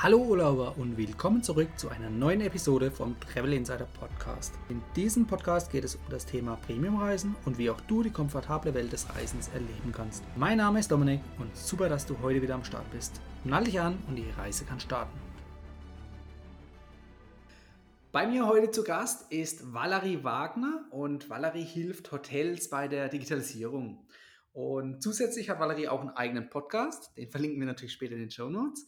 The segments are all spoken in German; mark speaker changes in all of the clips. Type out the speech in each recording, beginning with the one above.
Speaker 1: Hallo Urlauber und willkommen zurück zu einer neuen Episode vom Travel Insider Podcast. In diesem Podcast geht es um das Thema Premiumreisen und wie auch du die komfortable Welt des Reisens erleben kannst. Mein Name ist Dominik und super, dass du heute wieder am Start bist. Nall dich an und die Reise kann starten. Bei mir heute zu Gast ist Valerie Wagner und Valerie hilft Hotels bei der Digitalisierung. Und zusätzlich hat Valerie auch einen eigenen Podcast, den verlinken wir natürlich später in den Show Notes.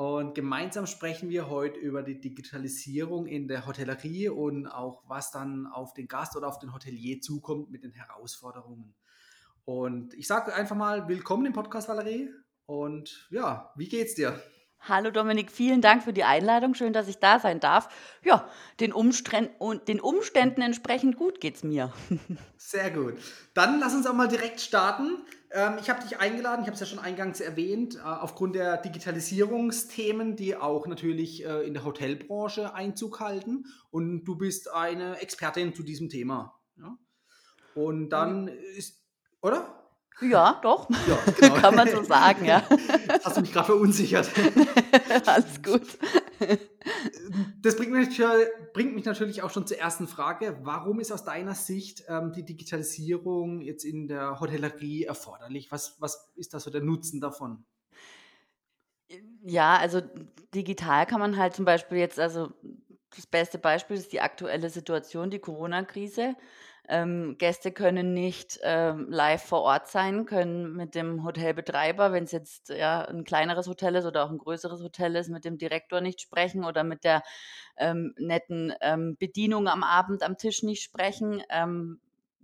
Speaker 1: Und gemeinsam sprechen wir heute über die Digitalisierung in der Hotellerie und auch was dann auf den Gast oder auf den Hotelier zukommt mit den Herausforderungen. Und ich sage einfach mal willkommen im Podcast, Valerie. Und ja, wie geht's dir?
Speaker 2: Hallo Dominik, vielen Dank für die Einladung. Schön, dass ich da sein darf. Ja, den, Umständen, den Umständen entsprechend gut geht's mir.
Speaker 1: Sehr gut. Dann lass uns auch mal direkt starten. Ähm, ich habe dich eingeladen, ich habe es ja schon eingangs erwähnt, äh, aufgrund der Digitalisierungsthemen, die auch natürlich äh, in der Hotelbranche Einzug halten. Und du bist eine Expertin zu diesem Thema. Und dann ist, oder?
Speaker 2: Ja, doch. Ja, genau. Kann man so sagen, ja.
Speaker 1: Hast du mich gerade verunsichert.
Speaker 2: Alles gut.
Speaker 1: Das bringt mich, bringt mich, natürlich auch schon zur ersten Frage. Warum ist aus deiner Sicht ähm, die Digitalisierung jetzt in der Hotellerie erforderlich? Was, was ist da so der Nutzen davon?
Speaker 2: Ja, also digital kann man halt zum Beispiel jetzt, also das beste Beispiel ist die aktuelle Situation, die Corona-Krise. Ähm, Gäste können nicht ähm, live vor Ort sein, können mit dem Hotelbetreiber, wenn es jetzt ja ein kleineres Hotel ist oder auch ein größeres Hotel ist, mit dem Direktor nicht sprechen oder mit der ähm, netten ähm, Bedienung am Abend am Tisch nicht sprechen. Ähm,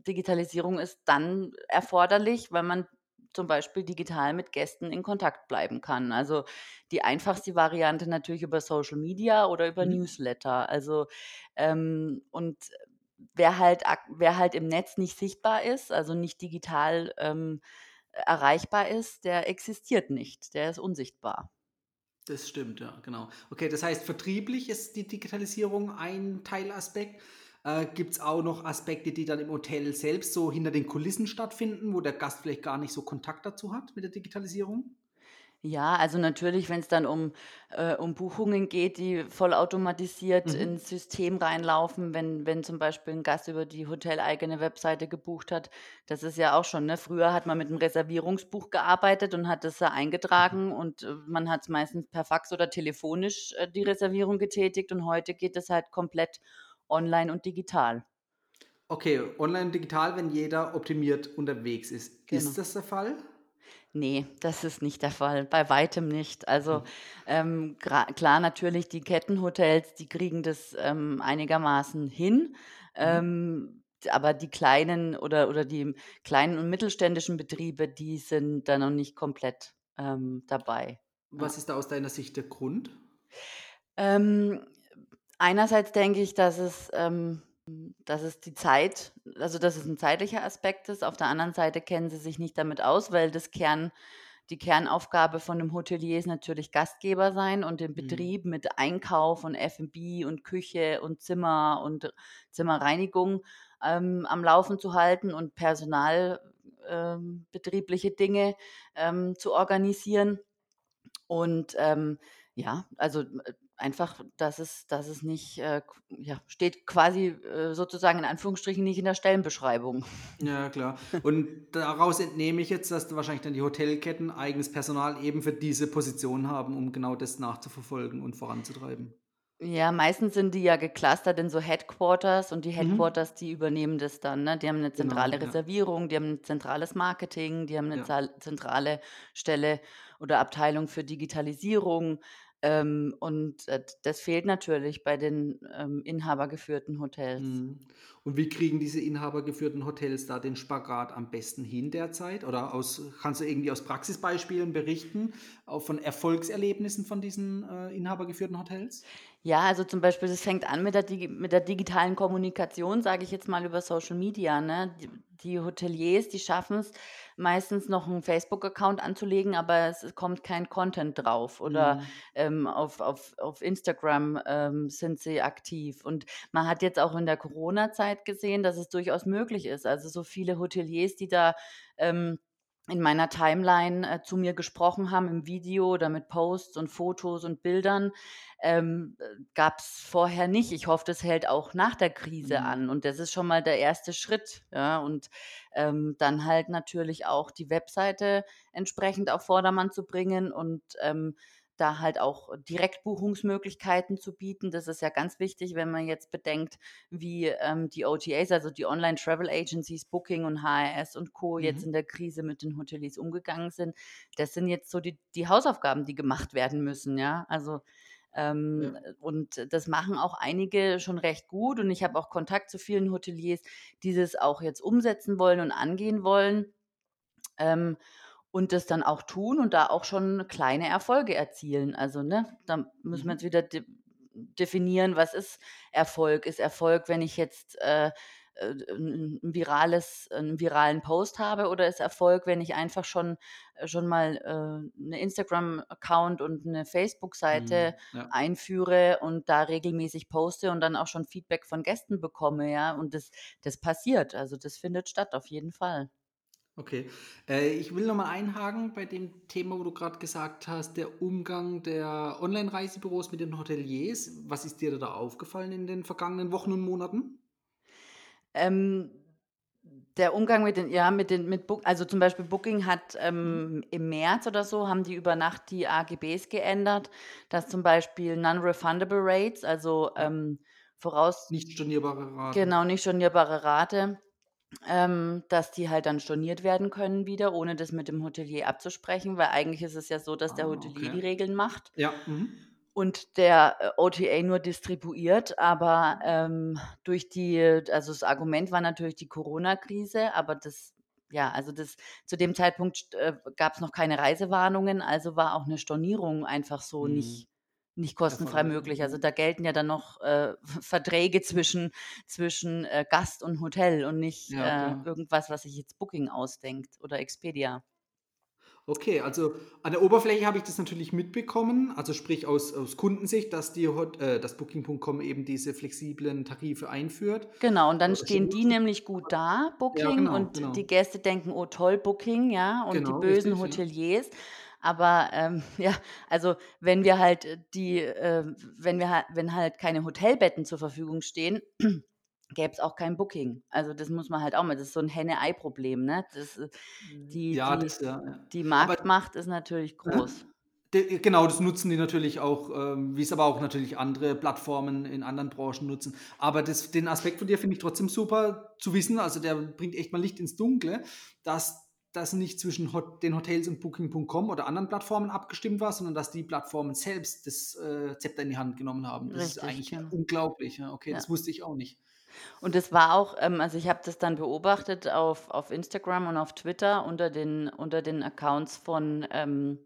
Speaker 2: Digitalisierung ist dann erforderlich, weil man zum Beispiel digital mit Gästen in Kontakt bleiben kann. Also die einfachste Variante natürlich über Social Media oder über mhm. Newsletter. Also ähm, und wer halt, wer halt im Netz nicht sichtbar ist, also nicht digital ähm, erreichbar ist, der existiert nicht, der ist unsichtbar.
Speaker 1: Das stimmt, ja, genau. Okay, das heißt, vertrieblich ist die Digitalisierung ein Teilaspekt. Äh, Gibt es auch noch Aspekte, die dann im Hotel selbst so hinter den Kulissen stattfinden, wo der Gast vielleicht gar nicht so Kontakt dazu hat mit der Digitalisierung?
Speaker 2: Ja, also natürlich, wenn es dann um, äh, um Buchungen geht, die vollautomatisiert Mhm. ins System reinlaufen, wenn wenn zum Beispiel ein Gast über die hoteleigene Webseite gebucht hat. Das ist ja auch schon, ne? Früher hat man mit einem Reservierungsbuch gearbeitet und hat das da Mhm. eingetragen und, äh, man es meistens per Fax oder telefonisch, äh, die Reservierung getätigt und heute geht es halt komplett online und digital.
Speaker 1: Okay, online und digital, wenn jeder optimiert unterwegs ist. Genau. Ist das der Fall?
Speaker 2: Nee, das ist nicht der Fall, bei weitem nicht. Also, hm. ähm, klar, natürlich, die Kettenhotels, die kriegen das, ähm, einigermaßen hin. Mhm. Ähm, aber die kleinen oder oder die kleinen und mittelständischen Betriebe, die sind da noch nicht komplett, ähm, dabei.
Speaker 1: Was ist da aus deiner Sicht der Grund?
Speaker 2: Ähm, einerseits denke ich, dass es ähm, dass es die Zeit also, dass es ein zeitlicher Aspekt ist. Auf der anderen Seite kennen sie sich nicht damit aus, weil das Kern die Kernaufgabe von einem Hotelier ist natürlich Gastgeber sein und den Mhm. Betrieb mit Einkauf und F&B und Küche und Zimmer und Zimmerreinigung, ähm, am Laufen zu halten und Personal ähm, betriebliche Dinge, ähm, zu organisieren. Und, ähm, ja, also, äh, Einfach, dass es dass es nicht, äh, ja, steht quasi, äh, sozusagen in Anführungsstrichen nicht in der Stellenbeschreibung.
Speaker 1: Ja, klar. Und daraus entnehme ich jetzt, dass wahrscheinlich dann die Hotelketten eigenes Personal eben für diese Position haben, um genau das nachzuverfolgen und voranzutreiben.
Speaker 2: Ja, meistens sind die ja geclustert in so Headquarters und die Mhm. Headquarters, die übernehmen das dann, ne? Die haben eine Genau, zentrale ja. Reservierung, die haben ein zentrales Marketing, die haben eine Ja. zentrale Stelle oder Abteilung für Digitalisierung. Ähm, und, äh, das fehlt natürlich bei den, ähm, inhabergeführten Hotels.
Speaker 1: Mhm. Und wie kriegen diese inhabergeführten Hotels da den Spagat am besten hin derzeit? Oder aus kannst du irgendwie aus Praxisbeispielen berichten, auch von Erfolgserlebnissen von diesen, äh, inhabergeführten Hotels?
Speaker 2: Ja, also zum Beispiel, das fängt an mit der mit der digitalen Kommunikation, sage ich jetzt mal über Social Media, ne? Die die Hoteliers, die schaffen es meistens noch einen Facebook-Account anzulegen, aber es kommt kein Content drauf oder, Mhm. ähm, auf auf auf Instagram, ähm, sind sie aktiv. Und man hat jetzt auch in der Corona-Zeit gesehen, dass es durchaus möglich ist. Also, so viele Hoteliers, die da, ähm in meiner Timeline, äh, zu mir gesprochen haben im Video oder mit Posts und Fotos und Bildern, ähm, äh, gab's vorher nicht. Ich hoffe, das hält auch nach der Krise
Speaker 1: Mhm.
Speaker 2: an und das ist schon mal der erste Schritt, ja? Und, ähm, dann halt natürlich auch die Webseite entsprechend auf Vordermann zu bringen und, ähm, da halt auch Direktbuchungsmöglichkeiten zu bieten. Das ist ja ganz wichtig, wenn man jetzt bedenkt, wie, ähm, die OTAs, also die Online Travel Agencies, Booking und HRS und Co. jetzt
Speaker 1: Mhm.
Speaker 2: in der Krise mit den Hoteliers umgegangen sind. Das sind jetzt so die die Hausaufgaben, die gemacht werden müssen, ja? Also, ähm,
Speaker 1: Ja.
Speaker 2: und das machen auch einige schon recht gut und ich habe auch Kontakt zu vielen Hoteliers, die das auch jetzt umsetzen wollen und angehen wollen, ähm, und das dann auch tun und da auch schon kleine Erfolge erzielen. Also, ne, da müssen wir jetzt wieder de definieren, was ist Erfolg? Ist Erfolg, wenn ich jetzt, äh, äh, 'n 'n virales 'n viralen Post habe oder ist Erfolg, wenn ich einfach schon äh, schon mal, äh, 'ne Instagram-Account und 'ne Facebook-Seite
Speaker 1: Mhm. Ja.
Speaker 2: einführe und da regelmäßig poste und dann auch schon Feedback von Gästen bekomme, ja? Und das das passiert. Also, das findet statt, auf jeden Fall.
Speaker 1: Okay. Äh, ich will noch mal einhaken bei dem Thema, wo du grad gesagt hast, der Umgang der Online-Reisebüros mit den Hoteliers. Was ist dir da aufgefallen in den vergangenen Wochen und Monaten?
Speaker 2: Ähm, der Umgang mit den ja, mit den mit Book also, zum Beispiel Booking hat,
Speaker 1: Mhm.
Speaker 2: ähm im März oder so haben die über Nacht die AGBs geändert, dass zum Beispiel Non-Refundable Rates, also, ähm, voraus
Speaker 1: Nicht stornierbare Raten.
Speaker 2: genau, nicht stornierbare Rate, ähm, dass die halt dann storniert werden können wieder, ohne das mit dem Hotelier abzusprechen, weil eigentlich ist es ja so, dass der
Speaker 1: Ah,
Speaker 2: Hotelier
Speaker 1: okay.
Speaker 2: die Regeln macht
Speaker 1: Ja, mhm.
Speaker 2: und der, äh, OTA nur distribuiert. Aber, ähm, durch die also, das Argument war natürlich die Corona-Krise, aber das ja, also, das zu dem Zeitpunkt äh, gab's noch keine Reisewarnungen, also, war auch 'ne Stornierung einfach so
Speaker 1: Mhm.
Speaker 2: nicht nicht kostenfrei möglich. Also, da gelten ja dann noch, äh, Verträge zwischen zwischen, äh, Gast und Hotel und nicht,
Speaker 1: Ja,
Speaker 2: äh,
Speaker 1: klar.
Speaker 2: irgendwas, was sich jetzt Booking ausdenkt oder Expedia.
Speaker 1: Okay, also, an der Oberfläche habe ich das natürlich mitbekommen, also, sprich aus aus Kundensicht, dass die Hot äh, dass Booking.com eben diese flexiblen Tarife einführt.
Speaker 2: Genau, und dann
Speaker 1: Oder
Speaker 2: stehen die nämlich gut da,
Speaker 1: Ja,
Speaker 2: Booking,
Speaker 1: genau,
Speaker 2: und die
Speaker 1: genau.
Speaker 2: Gäste denken: „Oh toll, Booking“, ja, und die
Speaker 1: Genau,
Speaker 2: bösen
Speaker 1: richtig, ja.
Speaker 2: Aber, ähm, ja, also, wenn wir halt, äh, die, äh wenn wir wenn halt keine Hotelbetten zur Verfügung stehen, gäb's auch kein Booking. Also, das muss man halt auch mal das ist so 'n Henne-Ei-Problem, ne? Das, äh
Speaker 1: Mhm.
Speaker 2: die
Speaker 1: Ja,
Speaker 2: die
Speaker 1: das ja, ja.
Speaker 2: die
Speaker 1: Aber
Speaker 2: Marktmacht ist natürlich groß.
Speaker 1: De genau, das nutzen die natürlich auch, ähm, wie's aber auch natürlich andere Plattformen in anderen Branchen nutzen. Aber das den Aspekt von dir finde ich trotzdem super zu wissen. Also, der bringt echt mal Licht ins Dunkle, dass das nicht zwischen Hot den Hotels und Booking.com oder anderen Plattformen abgestimmt war, sondern dass die Plattformen selbst das, äh, Zepter in die Hand genommen haben. Das ist
Speaker 2: Richtig,
Speaker 1: eigentlich
Speaker 2: genau.
Speaker 1: unglaublich, ja. Okay,
Speaker 2: Ja.
Speaker 1: das wusste ich auch nicht.
Speaker 2: Und das war auch ähm, also, ich habe das dann beobachtet auf auf Instagram und auf Twitter unter den unter den Accounts von, ähm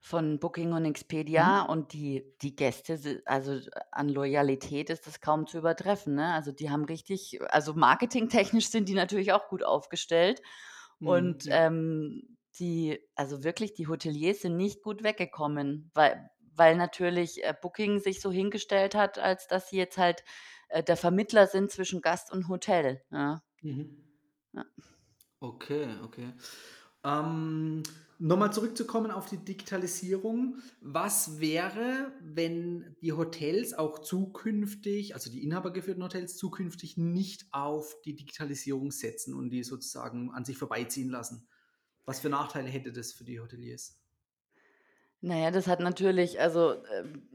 Speaker 2: von Booking und Expedia
Speaker 1: Mhm.
Speaker 2: und die die Gäste also, an Loyalität ist das kaum zu übertreffen, ne? Also, die haben richtig also, marketingtechnisch sind die natürlich auch gut aufgestellt und,
Speaker 1: ja.
Speaker 2: ähm, die also, wirklich, die Hoteliers sind nicht gut weggekommen, weil weil natürlich, äh, Booking sich so hingestellt hat, als dass sie jetzt halt, äh, der Vermittler sind zwischen Gast und Hotel, ja.
Speaker 1: Mhm.
Speaker 2: Ja.
Speaker 1: Okay, okay. Ähm, noch mal zurückzukommen auf die Digitalisierung. Was wäre, wenn die Hotels auch zukünftig also, die inhabergeführten Hotels zukünftig nicht auf die Digitalisierung setzen und die sozusagen an sich vorbeiziehen lassen? Was für Nachteile hätte das für die Hoteliers?
Speaker 2: Na ja, das hat natürlich also, ähm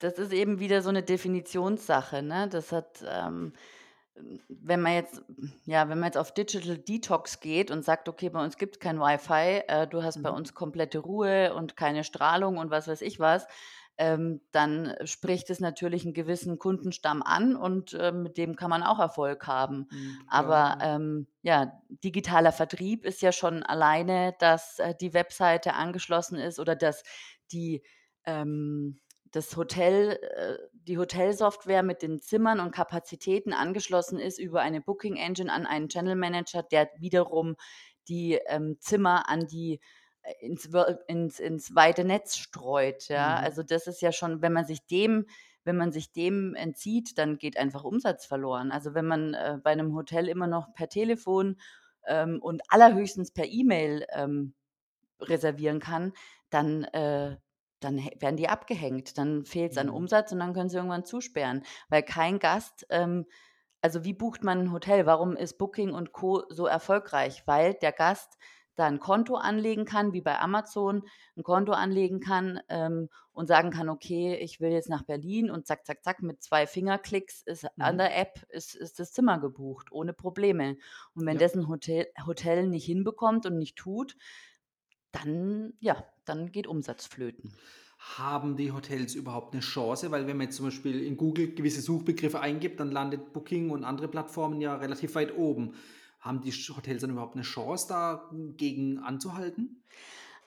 Speaker 2: das ist eben wieder so 'ne Definitionssache, ne? Das hat, ähm wenn man jetzt ja, wenn man jetzt auf Digital Detox geht und sagt: „Okay, bei uns gibt's kein Wi-Fi, äh, du hast bei
Speaker 1: Mhm.
Speaker 2: uns komplette Ruhe und keine Strahlung“ und was weiß ich was, ähm, dann spricht es natürlich 'n gewissen Kundenstamm an und, ähm, mit dem kann man auch Erfolg haben.
Speaker 1: Mhm,
Speaker 2: Aber,
Speaker 1: ja.
Speaker 2: ähm, ja, digitaler Vertrieb ist ja schon alleine, dass, äh, die Webseite angeschlossen ist oder dass die ähm, das Hotel äh, die Hotelsoftware mit den Zimmern und Kapazitäten angeschlossen ist über eine Booking Engine an einen Channel Manager, der wiederum die, ähm, Zimmer an die äh, ins ins ins weite Netz streut, ja?
Speaker 1: Mhm.
Speaker 2: Also, das ist ja schon wenn man sich dem wenn man sich dem entzieht, dann geht einfach Umsatz verloren. Also, wenn man, äh, bei 'nem Hotel immer noch per Telefon, ähm, und allerhöchstens per E-Mail, ähm, reservieren kann, dann, äh dann werden die abgehängt. Dann fehlt's an
Speaker 1: Mhm.
Speaker 2: Umsatz und dann können sie irgendwann zusperren, weil kein Gast ähm, also wie bucht man 'n Hotel? Warum ist Booking und Co. so erfolgreich? Weil der Gast da 'n Konto anlegen kann, wie bei Amazon 'n Konto anlegen kann, ähm, und sagen kann: „Okay, ich will jetzt nach Berlin“ und zack, zack, zack, mit 2 Fingerklicks ist an
Speaker 1: Mhm.
Speaker 2: der App ist ist das Zimmer gebucht, ohne Probleme. Und wenn
Speaker 1: Ja.
Speaker 2: das 'n Hotel Hotel nicht hinbekommt und nicht tut, dann ja, dann geht Umsatz flöten.
Speaker 1: Haben die Hotels überhaupt 'ne Chance? Weil wenn man jetzt zum Beispiel in Google gewisse Suchbegriffe eingibt, dann landet Booking und andere Plattformen ja relativ weit oben. Haben die Hotels dann überhaupt 'ne Chance, dagegen anzuhalten?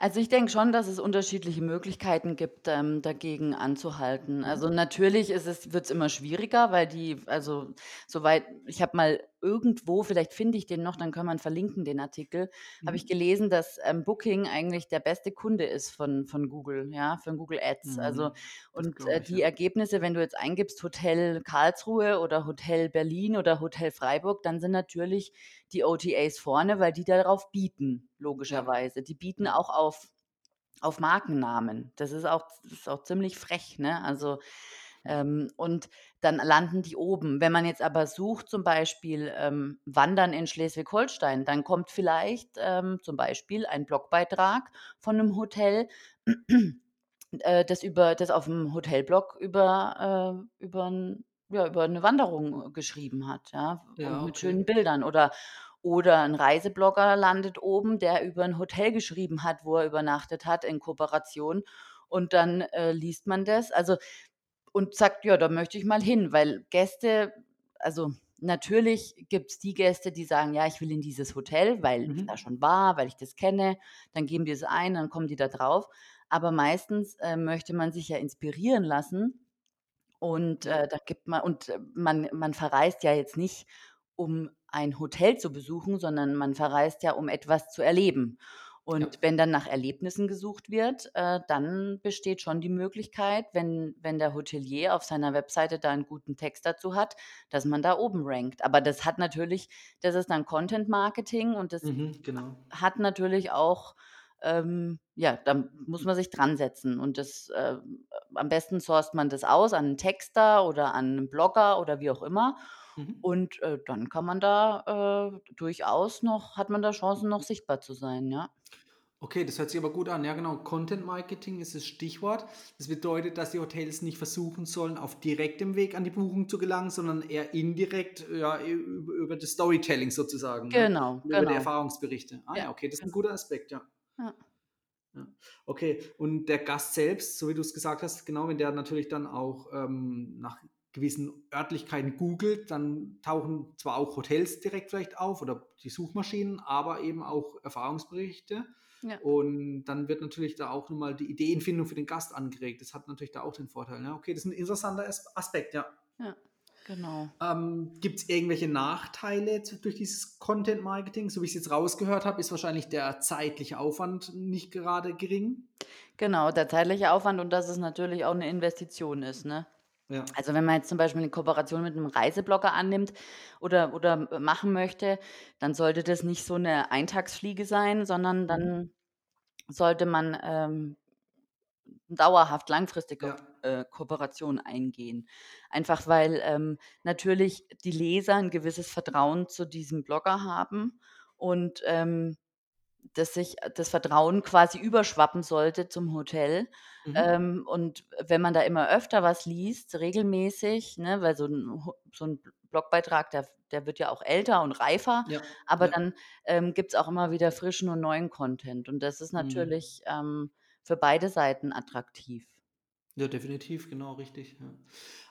Speaker 2: Also, ich denke schon, dass es unterschiedliche Möglichkeiten gibt, ähm, dagegen anzuhalten. Also,
Speaker 1: Mhm.
Speaker 2: natürlich ist es wird's immer schwieriger, weil die also, soweit ich habe mal irgendwo vielleicht finde ich den noch, dann kann man verlinken, den Artikel, habe ich
Speaker 1: Mhm.
Speaker 2: gelesen, dass, ähm, Booking eigentlich der beste Kunde ist von von Google, ja, von Google Ads. Also
Speaker 1: Mhm. Das
Speaker 2: und, äh,
Speaker 1: ich,
Speaker 2: die
Speaker 1: ja.
Speaker 2: Ergebnisse, wenn du jetzt eingibst Hotel Karlsruhe oder Hotel Berlin oder Hotel Freiburg, dann sind natürlich die OTAs vorne, weil die darauf bieten,
Speaker 1: Ja.
Speaker 2: logischerweise. Die bieten
Speaker 1: Ja.
Speaker 2: auch auf auf Markennamen. Das ist auch das ist auch ziemlich frech, ne? Also,
Speaker 1: Ja.
Speaker 2: Ähm, und dann landen die oben. Wenn man jetzt aber sucht, zum Beispiel, ähm, Wandern in Schleswig-Holstein, dann kommt vielleicht, ähm, zum Beispiel ein Blogbeitrag von 'nem Hotel, äh, das über das auf'm Hotelblog über äh, über ja, über 'ne Wanderung geschrieben hat, ja,
Speaker 1: Ja,
Speaker 2: mit
Speaker 1: okay.
Speaker 2: schönen Bildern. Oder oder 'n Reiseblogger landet oben, der über 'n Hotel geschrieben hat, wo er übernachtet hat in Kooperation. Und dann, äh, liest man das, also und sagt: „Ja, da möchte ich mal hin“, weil Gäste also, natürlich gibt's die Gäste, die sagen: „Ja, ich will in dieses Hotel, weil ich da
Speaker 1: Mhm.
Speaker 2: schon war, weil ich das kenne.“ Dann geben die es ein, dann kommen die da drauf. Aber meistens, äh, möchte man sich ja inspirieren lassen und, äh, da gibt ma und man man verreist ja jetzt nicht, um ein Hotel zu besuchen, sondern man verreist ja, um etwas zu erleben.
Speaker 1: Ja.
Speaker 2: Und wenn dann nach Erlebnissen gesucht wird, äh, dann besteht schon die Möglichkeit, wenn wenn der Hotelier auf seiner Webseite da 'n guten Text dazu hat, dass man da oben rankt. Aber das hat natürlich das ist dann Content Marketing und das
Speaker 1: Mhm, genau.
Speaker 2: hat natürlich auch ähm, ja, da muss man sich dransetzen und das, äh am besten sourced man das aus an 'n Texter oder an 'nen Blogger oder wie auch immer.
Speaker 1: Mhm.
Speaker 2: Und, äh, dann kann man da, äh, durchaus noch hat man da Chancen, noch sichtbar zu sein, ja.
Speaker 1: Okay, das hört sich aber gut an. Ja, genau. Content Marketing ist das Stichwort. Das bedeutet, dass die Hotels nicht versuchen sollen, auf direktem Weg an die Buchung zu gelangen, sondern eher indirekt, ja, ü ü über das Storytelling sozusagen, ne?
Speaker 2: Genau,
Speaker 1: Und über die
Speaker 2: genau.
Speaker 1: Erfahrungsberichte. Ah
Speaker 2: Ja,
Speaker 1: ja, okay, das ist 'n
Speaker 2: genau.
Speaker 1: guter Aspekt, ja.
Speaker 2: Ja.
Speaker 1: Ja. Okay, und der Gast selbst, so wie du's gesagt hast, genau, wenn der natürlich dann auch, ähm, nach gewissen Örtlichkeiten googelt, dann tauchen zwar auch Hotels direkt vielleicht auf oder die Suchmaschinen, aber eben auch Erfahrungsberichte.
Speaker 2: Ja.
Speaker 1: Und dann wird natürlich da auch noch mal die Ideenfindung für den Gast angeregt. Das hat natürlich da auch den Vorteil, ne? Okay, das ist 'n interessanter As Aspekt, ja.
Speaker 2: Ja, genau.
Speaker 1: Ähm, gibt's irgendwelche Nachteile durch dieses Content Marketing? So wie ich's jetzt rausgehört habe, ist wahrscheinlich der zeitliche Aufwand nicht gerade gering?
Speaker 2: Genau, der zeitliche Aufwand und dass es natürlich auch 'ne Investition ist, ne?
Speaker 1: Ja.
Speaker 2: Also, wenn man jetzt zum Beispiel 'ne Kooperation mit 'nem Reiseblogger annimmt oder oder machen möchte, dann sollte das nicht so 'ne Eintagsfliege sein, sondern
Speaker 1: Mhm.
Speaker 2: dann sollte man, ähm, dauerhaft langfristige,
Speaker 1: Ja.
Speaker 2: äh, Kooperation eingehen. Einfach weil, ähm, natürlich die Leser 'n gewisses Vertrauen zu diesem Blogger haben und, ähm, dass sich das Vertrauen quasi überschwappen sollte zum Hotel.
Speaker 1: Mhm.
Speaker 2: Ähm, und wenn man da immer öfter was liest, regelmäßig, ne, weil so 'n Ho so 'n B Blogbeitrag, der der wird ja auch älter und reifer,
Speaker 1: Ja,
Speaker 2: aber
Speaker 1: ja.
Speaker 2: dann, ähm, gibt's auch immer wieder frischen und neuen Content. Und das ist
Speaker 1: Mhm.
Speaker 2: natürlich, ähm, für beide Seiten attraktiv.
Speaker 1: Ja, definitiv, genau richtig, ja.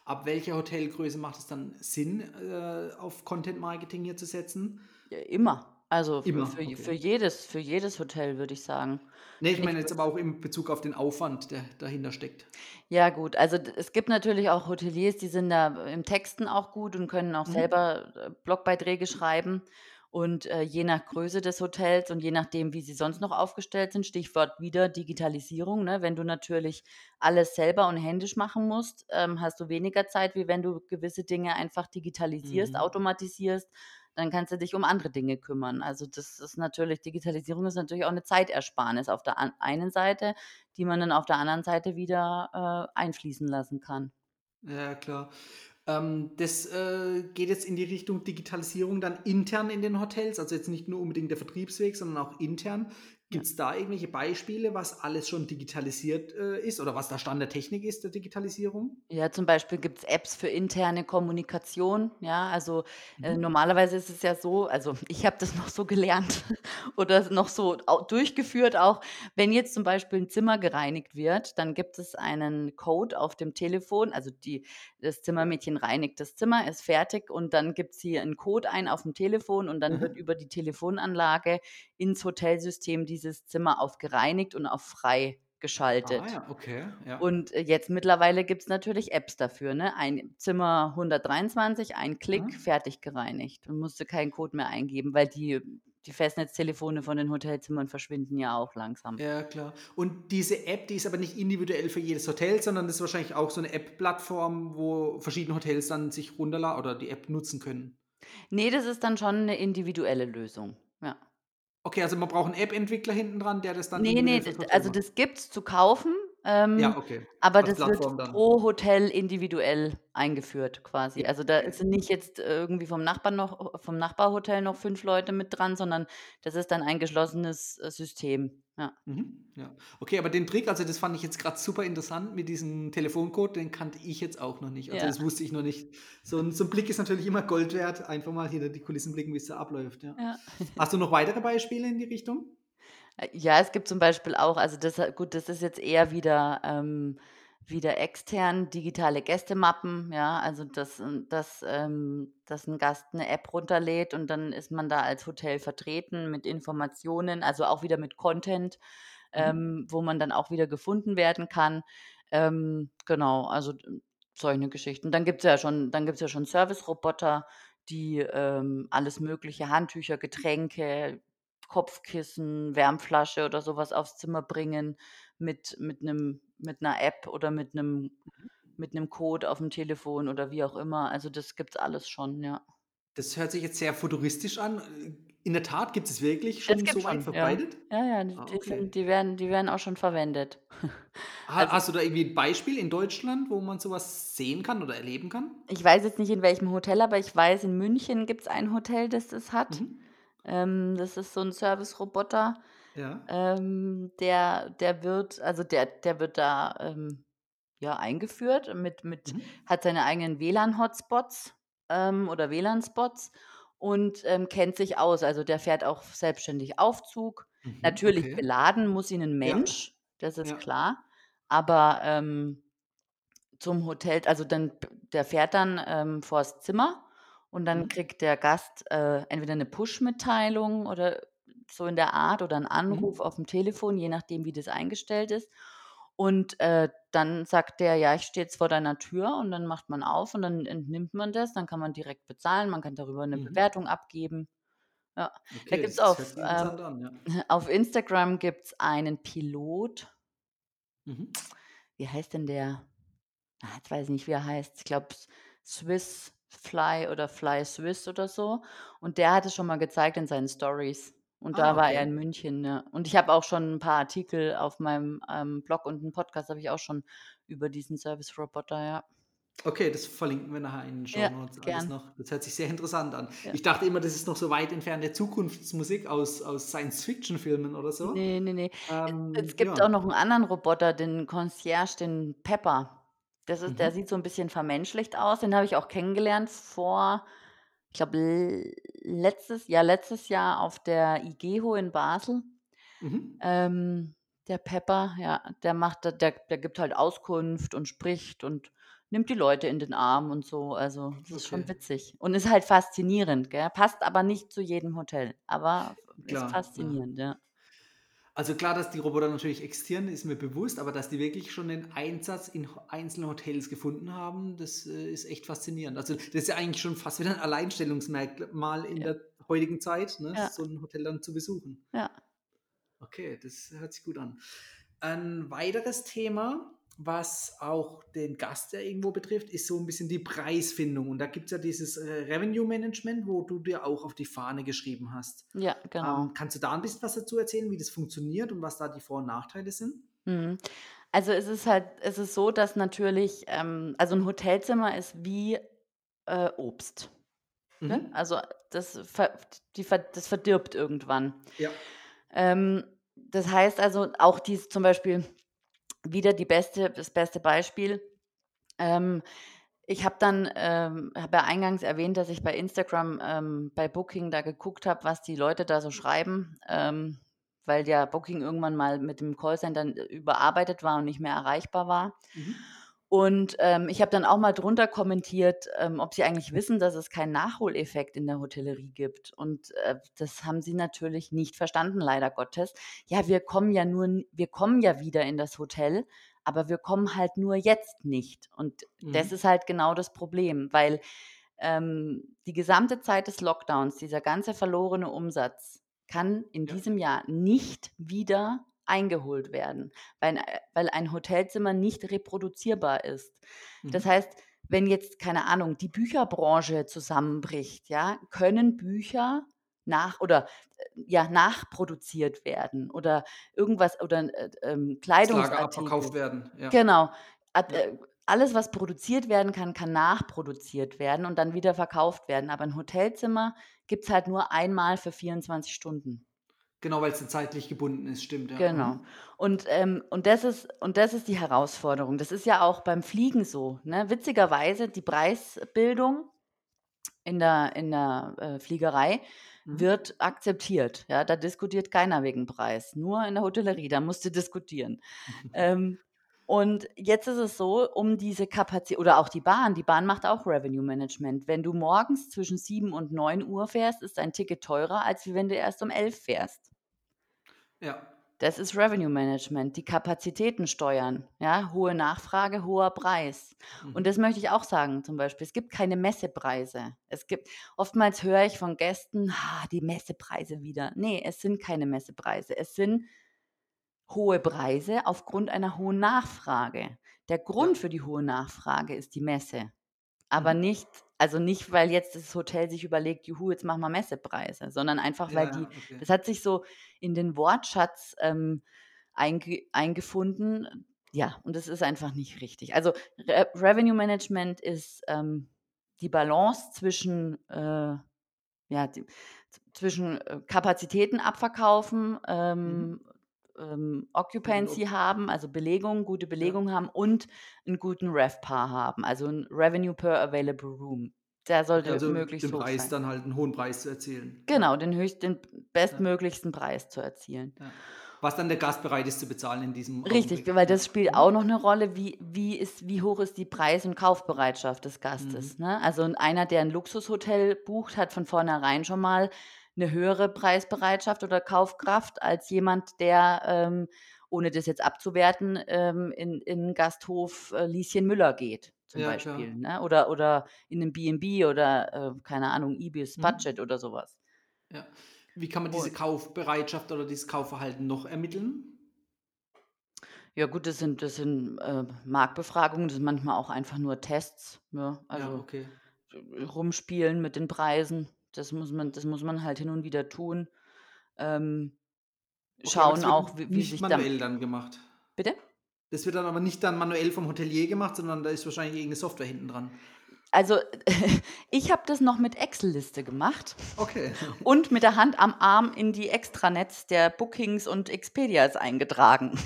Speaker 1: Ab welcher Hotelgröße macht es dann Sinn, äh, auf Content Marketing hier zu setzen?
Speaker 2: Ja, immer. Also, für
Speaker 1: Immer,
Speaker 2: für j für
Speaker 1: okay.
Speaker 2: jedes für jedes Hotel, würde ich sagen.
Speaker 1: Ne, ich meine jetzt aber auch in Bezug auf den Aufwand, der dahinter steckt.
Speaker 2: Ja gut, also es gibt natürlich auch Hoteliers, die sind da im Texten auch gut und können auch
Speaker 1: Mhm.
Speaker 2: selber, äh, Blogbeiträge schreiben. Und, äh, je nach Größe des Hotels und je nachdem, wie sie sonst noch aufgestellt sind, Stichwort wieder Digitalisierung, ne? Wenn du natürlich alles selber und händisch machen musst, ähm, hast du weniger Zeit, wie wenn du gewisse Dinge einfach digitalisierst,
Speaker 1: Mhm.
Speaker 2: automatisierst. Dann kannst du dich um andere Dinge kümmern. Also, das ist natürlich Digitalisierung ist natürlich auch 'ne Zeitersparnis auf der einen Seite, die man dann auf der anderen Seite wieder, äh, einfließen lassen kann.
Speaker 1: Ja, klar. Ähm, das, äh, geht jetzt in die Richtung Digitalisierung dann intern in den Hotels, also jetzt nicht nur unbedingt der Vertriebsweg, sondern auch intern.
Speaker 2: Ja.
Speaker 1: Gibt's da irgendwelche Beispiele, was alles schon digitalisiert, äh, ist oder was der Stand der Technik ist der Digitalisierung?
Speaker 2: Ja, zum Beispiel gibt's Apps für interne Kommunikation, ja. Also, äh,
Speaker 1: Mhm.
Speaker 2: normalerweise ist es ja so also, ich habe das noch so gelernt oder noch so au durchgeführt auch. Wenn jetzt zum Beispiel 'n Zimmer gereinigt wird, dann gibt es einen Code auf dem Telefon. Also, die das Zimmermädchen reinigt das Zimmer, ist fertig und dann gibt sie 'n Code ein aufm Telefon und dann wird
Speaker 1: Mhm.
Speaker 2: über die Telefonanlage ins Hotelsystem dieses Zimmer auf gereinigt und auf frei
Speaker 1: Ah
Speaker 2: geschaltet.
Speaker 1: ja, okay, ja.
Speaker 2: Und, äh, jetzt mittlerweile gibt's natürlich Apps dafür, ne? Ein Zimmer 123, ein Klick,
Speaker 1: Mhm.
Speaker 2: fertig gereinigt. Dann musst du keinen Code mehr eingeben, weil die die Festnetztelefone von den Hotelzimmern verschwinden ja auch langsam.
Speaker 1: Ja, klar. Und diese App, die ist aber nicht individuell für jedes Hotel, sondern das ist wahrscheinlich auch so 'ne App-Plattform, wo verschiedene Hotels dann sich runterla oder die App nutzen können?
Speaker 2: Ne, das ist dann schon 'ne individuelle Lösung.
Speaker 1: Okay, also man braucht 'n App-Entwickler hinten dran, der das dann
Speaker 2: Ne, ne, d
Speaker 1: Hotel
Speaker 2: also, das gibt's zu kaufen, ähm,
Speaker 1: Ja, okay,
Speaker 2: aber
Speaker 1: als
Speaker 2: das wird
Speaker 1: Plattform dann.
Speaker 2: pro Hotel individuell eingeführt quasi.
Speaker 1: Ja,
Speaker 2: Also, da sind nicht jetzt irgendwie vom Nachbarn noch vom Nachbarhotel noch 5 Leute mit dran, sondern das ist dann ein geschlossenes, äh, System, ja.
Speaker 1: Mhm, ja. Okay, aber den Trick also, das fand ich jetzt grad super interessant mit diesem Telefoncode, den kannte ich jetzt auch noch nicht. Also,
Speaker 2: Ja.
Speaker 1: das wusste ich noch nicht. So 'n so 'n Blick ist natürlich immer Gold wert, einfach mal hinter die Kulissen blicken, wie's da abläuft. Ja. Hast du noch weitere Beispiele in die Richtung?
Speaker 2: Äh, ja, es gibt zum Beispiel auch also, das gut, das ist jetzt eher wieder ähm, wieder extern, digitale Gästemappen, ja, also, dass 'n dass ähm, dass 'n Gast 'ne App runterlädt und dann ist man da als Hotel vertreten mit Informationen, also, auch wieder mit Content,
Speaker 1: Mhm.
Speaker 2: ähm, wo man dann auch wieder gefunden werden kann. Ähm, genau, also, d solche Geschichten. Dann gibt's ja schon dann gibt's ja schon Serviceroboter, die, ähm, alles Mögliche Handtücher, Getränke, Kopfkissen, Wärmflasche oder so was aufs Zimmer bringen mit mit 'nem mit 'ner App oder mit 'nem
Speaker 1: Mhm.
Speaker 2: mit 'nem Code aufm Telefon oder wie auch immer. Also, das gibt's alles schon, ja.
Speaker 1: Das hört sich jetzt sehr futuristisch an. In der Tat, gibt es wirklich schon so
Speaker 2: ja.
Speaker 1: verbreitet?
Speaker 2: Ja, ja, die
Speaker 1: Ah,
Speaker 2: die
Speaker 1: okay.
Speaker 2: die werden die werden auch schon verwendet. Also
Speaker 1: hast du da irgendwie 'n Beispiel in Deutschland, wo man so was sehen kann oder erleben kann?
Speaker 2: Ich weiß jetzt nicht, in welchem Hotel, aber ich weiß, in München gibt's ein Hotel, das das hat.
Speaker 1: Mhm.
Speaker 2: Ähm, das ist so 'n Serviceroboter,
Speaker 1: Ja.
Speaker 2: ähm, der der wird also, der der wird da, ähm, ja, eingeführt mit mit
Speaker 1: Mhm.
Speaker 2: hat seine eigenen WLAN-Hotspots, ähm, oder WLAN-Spots und, ähm, kennt sich aus. Also, der fährt auch selbstständig Aufzug.
Speaker 1: Mhm,
Speaker 2: Natürlich
Speaker 1: okay.
Speaker 2: beladen muss ihn 'n
Speaker 1: Ja.
Speaker 2: Mensch, das ist
Speaker 1: Ja.
Speaker 2: klar, aber, ähm, zum Hotel also, dann der fährt dann, ähm, vors Zimmer und dann
Speaker 1: Mhm.
Speaker 2: kriegt der Gast, äh, entweder 'ne Push-Mitteilung oder so in der Art oder 'n Anruf
Speaker 1: Mhm.
Speaker 2: aufm Telefon, je nachdem, wie das eingestellt ist. Und, äh, dann sagt der: „Ja, ich stehe jetzt vor deiner Tür.“ Und dann macht man auf und dann entnimmt man das. Dann kann man direkt bezahlen. Man kann darüber 'ne
Speaker 1: Mhm.
Speaker 2: Bewertung abgeben. Ja, da
Speaker 1: Okay,
Speaker 2: gibt's
Speaker 1: das das hört
Speaker 2: auf
Speaker 1: an, ja.
Speaker 2: auf Instagram gibt's einen Pilot
Speaker 1: Mhm.
Speaker 2: wie heißt denn der? Ah, jetzt weiß ich nicht, wie er heißt. Ich glaube, Swiss Fly oder Fly Swiss oder so. Und der hat es schon mal gezeigt in seinen Stories. Und
Speaker 1: Ah,
Speaker 2: da war er
Speaker 1: okay.
Speaker 2: in München, ja. Und ich habe auch schon 'n paar Artikel auf meinem, ähm, Blog und 'n Podcast habe ich auch schon über diesen Serviceroboter, ja.
Speaker 1: Okay, das verlinken wir nachher in den
Speaker 2: Ja,
Speaker 1: Shownotes alles
Speaker 2: gern.
Speaker 1: noch. Das hört sich sehr interessant an.
Speaker 2: Ja.
Speaker 1: Ich dachte immer, das ist noch so weit entfernte Zukunftsmusik aus aus Science-Fiction-Filmen oder so.
Speaker 2: Ne, ne, ne. Es
Speaker 1: Ähm,
Speaker 2: gibt auch
Speaker 1: ja.
Speaker 2: noch 'n anderen Roboter, den Concierge, den Pepper. Das ist der
Speaker 1: Mhm.
Speaker 2: sieht so 'n bisschen vermenschlicht aus. Den habe ich auch kennengelernt vor ich glaube, letztes ja, letztes Jahr auf der IGEHO in Basel.
Speaker 1: Mhm.
Speaker 2: Ähm, der Pepper, ja, der macht der der gibt halt Auskunft und spricht und nimmt die Leute in den Arm und so. Also, das ist schon
Speaker 1: Okay.
Speaker 2: witzig und ist halt faszinierend, gell? Passt aber nicht zu jedem Hotel, aber ist
Speaker 1: Klar, ja.
Speaker 2: faszinierend, ja.
Speaker 1: Also, klar, dass die Roboter natürlich existieren, ist mir bewusst, aber dass die wirklich schon den Einsatz in einzelnen Hotels gefunden haben, das, äh, ist echt faszinierend. Also, das ist ja eigentlich schon fast wieder 'n Alleinstellungsmerkmal in
Speaker 2: Ja.
Speaker 1: der heutigen Zeit, ne,
Speaker 2: Ja.
Speaker 1: so 'n Hotel dann zu besuchen.
Speaker 2: Ja.
Speaker 1: Okay, das hört sich gut an. Ein weiteres Thema, was auch den Gast ja irgendwo betrifft, ist so ein bisschen die Preisfindung. Und da gibt es ja dieses äh, Revenue Management, wo du dir auch auf die Fahne geschrieben hast.
Speaker 2: Ja, genau.
Speaker 1: Ähm, kannst du da ein bisschen was dazu erzählen, wie das funktioniert und was da die Vor- und Nachteile sind?
Speaker 2: Mhm. Also es ist halt, es ist so, dass natürlich, ähm, also ein Hotelzimmer ist wie äh, Obst. Ne?
Speaker 1: Mhm.
Speaker 2: Also das, ver, die, ver- das verdirbt irgendwann.
Speaker 1: Ja.
Speaker 2: Ähm, das heißt also auch dies zum Beispiel wieder die beste, das beste Beispiel. Ähm, ich habe dann, ähm, habe ja eingangs erwähnt, dass ich bei Instagram ähm, bei Booking da geguckt habe, was die Leute da so schreiben, ähm, weil ja Booking irgendwann mal mit dem Callcenter überarbeitet war und nicht mehr erreichbar war.
Speaker 1: Mhm.
Speaker 2: Und ähm, ich habe dann auch mal drunter kommentiert, ähm, ob sie eigentlich wissen, dass es keinen Nachholeffekt in der Hotellerie gibt. Und äh, das haben sie natürlich nicht verstanden, leider Gottes. Ja, wir kommen ja nur, wir kommen ja wieder in das Hotel, aber wir kommen halt nur jetzt nicht. Und das
Speaker 1: Mhm.
Speaker 2: ist halt genau das Problem, weil ähm, die gesamte Zeit des Lockdowns, dieser ganze verlorene Umsatz, kann in
Speaker 1: Ja.
Speaker 2: diesem Jahr nicht wieder eingeholt werden, weil, ein- weil ein Hotelzimmer nicht reproduzierbar ist. Das
Speaker 1: Mhm.
Speaker 2: heißt, wenn jetzt, keine Ahnung, die Bücherbranche zusammenbricht, ja, können Bücher nach oder äh, ja, nachproduziert werden oder irgendwas oder äh, ähm, Kleidungsartikel.
Speaker 1: abverkauft werden. Ja.
Speaker 2: Genau. Ad,
Speaker 1: Ja.
Speaker 2: äh, alles, was produziert werden kann, kann nachproduziert werden und dann wieder verkauft werden. Aber ein Hotelzimmer gibt es halt nur einmal für 24 Stunden.
Speaker 1: Genau, weil es zeitlich gebunden ist, stimmt, ja.
Speaker 2: Genau.
Speaker 1: Mhm.
Speaker 2: Und, ähm, und, das ist, und das ist die Herausforderung. Das ist ja auch beim Fliegen so. Ne? Witzigerweise, die Preisbildung in der, in der äh, Fliegerei
Speaker 1: Mhm.
Speaker 2: wird akzeptiert. Ja? Da diskutiert keiner wegen Preis. Nur in der Hotellerie, da musst du diskutieren. Ähm, und jetzt ist es so, um diese Kapazität, oder auch die Bahn, die Bahn macht auch Revenue Management. Wenn du morgens zwischen 7 und 9 Uhr fährst, ist dein Ticket teurer, als wenn du erst um 11 fährst.
Speaker 1: Ja.
Speaker 2: Das ist Revenue Management, die Kapazitäten steuern, ja, hohe Nachfrage, hoher Preis. Und
Speaker 1: Mhm.
Speaker 2: das möchte ich auch sagen, zum Beispiel, es gibt keine Messepreise. Es gibt, oftmals höre ich von Gästen, ah, die Messepreise wieder. Nee, es sind keine Messepreise. Es sind hohe Preise aufgrund einer hohen Nachfrage. Der
Speaker 1: Ja.
Speaker 2: Grund für die hohe Nachfrage ist die Messe. Aber
Speaker 1: Mhm.
Speaker 2: nicht, also nicht, weil jetzt das Hotel sich überlegt, juhu, jetzt machen wir Messepreise, sondern einfach, weil
Speaker 1: Ja,
Speaker 2: die,
Speaker 1: ja, okay.
Speaker 2: das hat sich so in den Wortschatz ähm, einge, eingefunden. Ja, und das ist einfach nicht richtig. Also Re Revenue Management ist ähm, die Balance zwischen, äh, ja, die, zwischen äh, Kapazitäten abverkaufen,
Speaker 1: Mhm.
Speaker 2: Ähm, Occupancy
Speaker 1: Ob-
Speaker 2: haben, also Belegung, gute
Speaker 1: Ja.
Speaker 2: Belegung haben und einen guten RevPAR haben, also ein Revenue per Available Room. Der sollte
Speaker 1: also
Speaker 2: möglichst
Speaker 1: den
Speaker 2: hoch
Speaker 1: Preis
Speaker 2: sein.
Speaker 1: dann halt einen hohen Preis zu erzielen. Ja.
Speaker 2: Genau, den höchsten, den
Speaker 1: Ja.
Speaker 2: bestmöglichsten Preis zu erzielen.
Speaker 1: Ja. Was dann der Gast bereit ist zu bezahlen in diesem
Speaker 2: Richtig,
Speaker 1: Augenblick.
Speaker 2: weil
Speaker 1: Ja.
Speaker 2: das spielt
Speaker 1: Mhm.
Speaker 2: auch noch eine Rolle, wie, wie, ist, wie hoch ist die Preis- und Kaufbereitschaft des Gastes.
Speaker 1: Mhm.
Speaker 2: Ne? Also einer, der ein Luxushotel bucht, hat von vornherein schon mal eine höhere Preisbereitschaft oder Kaufkraft als jemand, der, ähm, ohne das jetzt abzuwerten, ähm, in, in Gasthof äh, Lieschen Müller geht zum
Speaker 1: Ja.
Speaker 2: Beispiel. Ne? Oder, oder in einem B&B oder, äh, keine Ahnung, Ibis
Speaker 1: Mhm.
Speaker 2: Budget oder sowas.
Speaker 1: Ja. Wie kann man diese
Speaker 2: Und
Speaker 1: Kaufbereitschaft oder dieses Kaufverhalten noch ermitteln?
Speaker 2: ja gut, das sind, das sind äh, Marktbefragungen, das sind manchmal auch einfach nur Tests. Ja?
Speaker 1: Ja,
Speaker 2: Also
Speaker 1: okay.
Speaker 2: rumspielen mit den Preisen. Das muss man, das muss man halt hin und wieder tun. Ähm,
Speaker 1: Okay,
Speaker 2: schauen auch, wie, wie sich
Speaker 1: manuell dann gemacht.
Speaker 2: Bitte?
Speaker 1: Das wird dann aber nicht dann manuell vom Hotelier gemacht, sondern da ist wahrscheinlich irgendeine Software hinten dran.
Speaker 2: Also ich habe das noch mit Excel-Liste gemacht
Speaker 1: Okay.
Speaker 2: und mit der Hand am Arm in die Extranets der Bookings und Expedias eingetragen.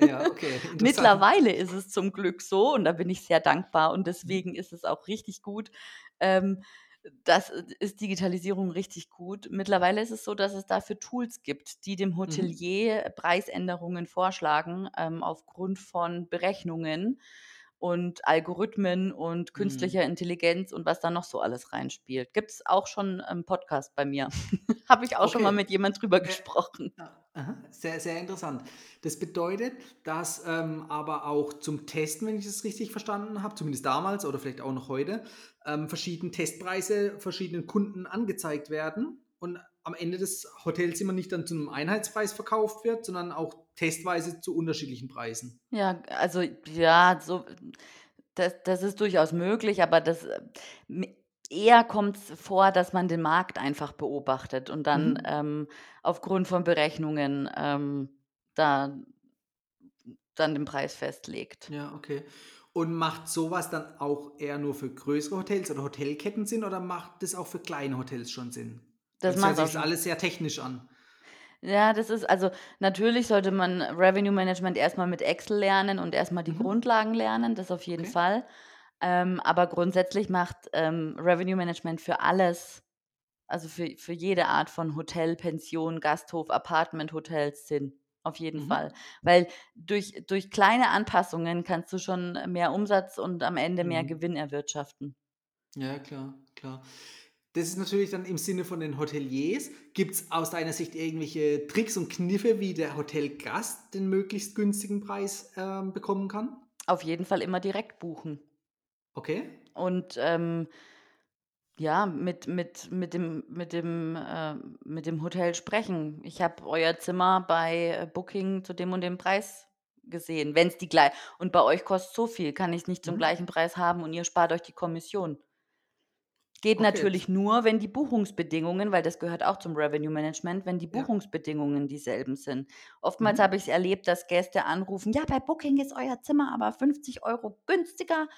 Speaker 1: Ja, okay.
Speaker 2: Mittlerweile ist es zum Glück so und da bin ich sehr dankbar und
Speaker 1: Mhm.
Speaker 2: deswegen ist es auch richtig gut. Ähm, das ist Digitalisierung richtig gut. Mittlerweile ist es so, dass es dafür Tools gibt, die dem
Speaker 1: Mhm.
Speaker 2: Hotelier Preisänderungen vorschlagen ähm, aufgrund von Berechnungen und Algorithmen und
Speaker 1: Mhm.
Speaker 2: künstlicher Intelligenz und was da noch so alles reinspielt. Gibt es auch schon einen Podcast bei mir. Habe ich auch schon mal
Speaker 1: Okay.
Speaker 2: mit jemand drüber
Speaker 1: Äh,
Speaker 2: gesprochen.
Speaker 1: aha, sehr, sehr interessant. Das bedeutet, dass ähm, aber auch zum Testen, wenn ich es richtig verstanden habe, zumindest damals oder vielleicht auch noch heute, ähm, verschiedene Testpreise verschiedenen Kunden angezeigt werden und am Ende das Hotelzimmer nicht dann zu einem Einheitspreis verkauft wird, sondern auch testweise zu unterschiedlichen Preisen.
Speaker 2: Ja, also ja, so das, das ist durchaus möglich, aber das eher kommt es vor, dass man den Markt einfach beobachtet und dann
Speaker 1: Mhm.
Speaker 2: ähm, aufgrund von Berechnungen ähm, da dann den Preis festlegt.
Speaker 1: Ja, okay. Und macht sowas dann auch eher nur für größere Hotels oder Hotelketten Sinn oder macht das auch für kleine Hotels schon Sinn?
Speaker 2: Das
Speaker 1: das hört
Speaker 2: macht
Speaker 1: sich alles sehr technisch an.
Speaker 2: Ja, das ist also natürlich sollte man Revenue Management erstmal mit Excel lernen und erstmal die
Speaker 1: Mhm.
Speaker 2: Grundlagen lernen, das auf jeden
Speaker 1: Okay.
Speaker 2: Fall. Ähm, aber grundsätzlich macht ähm, Revenue Management für alles, also für, für jede Art von Hotel, Pension, Gasthof, Apartment, Hotels Sinn. Auf jeden
Speaker 1: Mhm.
Speaker 2: Fall. Weil durch, durch kleine Anpassungen kannst du schon mehr Umsatz und am Ende mehr
Speaker 1: Mhm.
Speaker 2: Gewinn erwirtschaften.
Speaker 1: Ja, klar, klar. Das ist natürlich dann im Sinne von den Hoteliers. Gibt es aus deiner Sicht irgendwelche Tricks und Kniffe, wie der Hotelgast den möglichst günstigen Preis ähm, bekommen kann?
Speaker 2: Auf jeden Fall immer direkt buchen.
Speaker 1: Okay.
Speaker 2: Und ähm, ja, mit, mit, mit, dem, mit, dem, äh, mit dem Hotel sprechen. Ich habe euer Zimmer bei äh, Booking zu dem und dem Preis gesehen. Wenn es die gleich und bei euch kostet so viel, kann ich es nicht zum
Speaker 1: Mhm.
Speaker 2: gleichen Preis haben und ihr spart euch die Kommission. Geht
Speaker 1: Okay.
Speaker 2: natürlich nur, wenn die Buchungsbedingungen, weil das gehört auch zum Revenue Management, wenn die
Speaker 1: Ja.
Speaker 2: Buchungsbedingungen dieselben sind. Oftmals
Speaker 1: Mhm.
Speaker 2: habe ich es erlebt, dass Gäste anrufen, ja, bei Booking ist euer Zimmer aber 50 Euro günstiger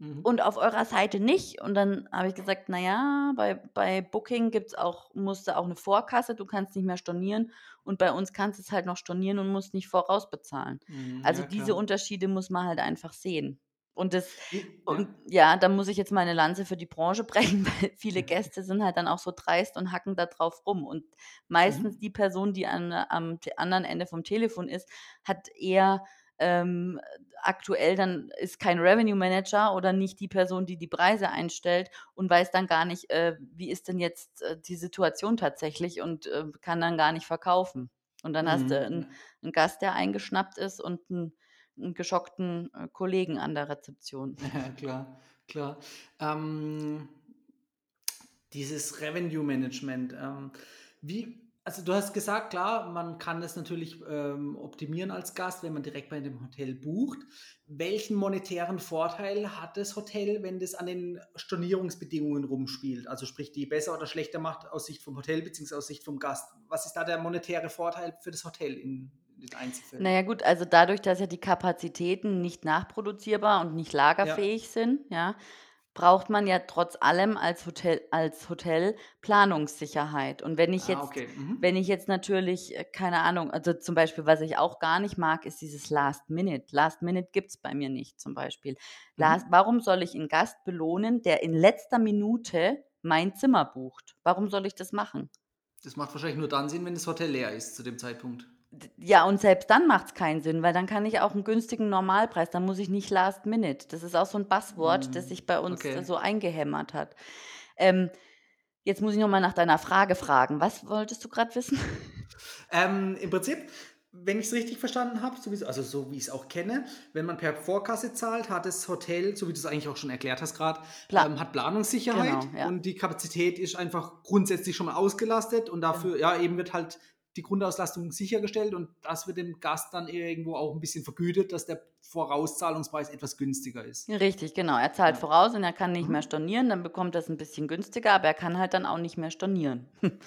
Speaker 1: Mhm.
Speaker 2: und auf eurer Seite nicht. Und dann habe ich gesagt, naja, bei, bei Booking gibt's auch, musst du auch eine Vorkasse, du kannst nicht mehr stornieren und bei uns kannst du es halt noch stornieren und musst nicht vorausbezahlen.
Speaker 1: Mhm.
Speaker 2: Also
Speaker 1: Ja,
Speaker 2: diese. Unterschiede muss man halt einfach sehen. Und das, und
Speaker 1: Ja.
Speaker 2: da muss ich jetzt meine Lanze für die Branche brechen, weil viele Gäste sind halt dann auch so dreist und hacken da drauf rum. Und meistens
Speaker 1: Mhm.
Speaker 2: die Person, die an, am anderen Ende vom Telefon ist, hat eher ähm, aktuell dann ist kein Revenue Manager oder nicht die Person, die die Preise einstellt und weiß dann gar nicht, äh, wie ist denn jetzt äh, die Situation tatsächlich und äh, kann dann gar nicht verkaufen. Und dann hast du einen,
Speaker 1: Mhm.
Speaker 2: einen Gast, der eingeschnappt ist und einen geschockten äh, Kollegen an der Rezeption.
Speaker 1: Ja, klar, klar. Ähm, dieses Revenue Management, ähm, wie, also du hast gesagt, klar, man kann das natürlich ähm, optimieren als Gast, wenn man direkt bei dem Hotel bucht. Welchen monetären Vorteil hat das Hotel, wenn das an den Stornierungsbedingungen rumspielt? Also sprich, die besser oder schlechter macht aus Sicht vom Hotel bzw. aus Sicht vom Gast. Was ist da der monetäre Vorteil für das Hotel in, Einzelfällen?
Speaker 2: Naja gut, also dadurch, dass ja die Kapazitäten nicht nachproduzierbar und nicht
Speaker 1: Ja,
Speaker 2: lagerfähig sind, ja, braucht man ja trotz allem als Hotel als Hotel Planungssicherheit. Und wenn ich
Speaker 1: ah,
Speaker 2: jetzt
Speaker 1: okay. Mhm.
Speaker 2: wenn ich jetzt natürlich, äh, keine Ahnung also zum Beispiel, was ich auch gar nicht mag, ist dieses Last Minute. Last Minute gibt's bei mir nicht zum Beispiel. Last
Speaker 1: Mhm.
Speaker 2: warum soll ich einen Gast belohnen, der in letzter Minute mein Zimmer bucht? Warum soll ich das machen?
Speaker 1: Das macht wahrscheinlich nur dann Sinn, wenn das Hotel leer ist zu dem Zeitpunkt.
Speaker 2: Ja, und selbst dann macht's keinen Sinn, weil dann kann ich auch 'n günstigen Normalpreis dann muss ich nicht Last Minute. Das ist auch so 'n Buzzword, das
Speaker 1: Mhm.
Speaker 2: sich bei uns
Speaker 1: Okay.
Speaker 2: so eingehämmert hat. Ähm, jetzt muss ich noch mal nach deiner Frage fragen. Was wolltest du grad wissen?
Speaker 1: Ähm, Im Prinzip, wenn ich es richtig verstanden habe, sowieso, also so wie ich es auch kenne, wenn man per Vorkasse zahlt, hat das Hotel, so wie du es eigentlich auch schon erklärt hast gerade,
Speaker 2: Pla
Speaker 1: ähm, hat Planungssicherheit
Speaker 2: genau, ja.
Speaker 1: und die Kapazität ist einfach grundsätzlich schon mal ausgelastet und
Speaker 2: Genau.
Speaker 1: dafür, ja, eben wird halt die Grundauslastung sichergestellt und das wird dem Gast dann irgendwo auch ein bisschen vergütet, dass der Vorauszahlungspreis etwas günstiger ist.
Speaker 2: Richtig, genau. Er zahlt
Speaker 1: Ja.
Speaker 2: voraus und er kann nicht mehr
Speaker 1: Mhm.
Speaker 2: stornieren, dann bekommt er's 'n bisschen günstiger, aber er kann halt dann auch nicht mehr stornieren.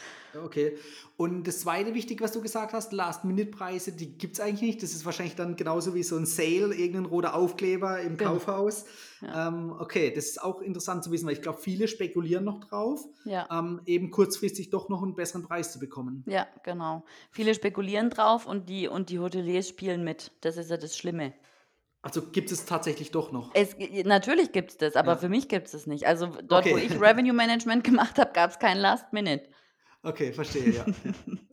Speaker 1: Okay. Und das zweite Wichtige, was du gesagt hast, Last-Minute-Preise, die gibt es eigentlich nicht. Das ist wahrscheinlich dann genauso wie so ein Sale, irgendein roter Aufkleber im
Speaker 2: Genau.
Speaker 1: Kaufhaus.
Speaker 2: Ja.
Speaker 1: Ähm, okay, das ist auch interessant zu wissen, weil ich glaube, viele spekulieren noch drauf,
Speaker 2: Ja.
Speaker 1: ähm, eben kurzfristig doch noch einen besseren Preis zu bekommen.
Speaker 2: Ja, genau. Viele spekulieren drauf und die und die Hoteliers spielen mit. Das ist ja das Schlimme.
Speaker 1: Also gibt es tatsächlich doch noch.
Speaker 2: Es natürlich gibt's das, aber für
Speaker 1: Ja.
Speaker 2: mich gibt's das nicht. Also, dort, wo
Speaker 1: Okay.
Speaker 2: ich Revenue Management gemacht habe, gab's kein Last Minute.
Speaker 1: Okay, verstehe, ja.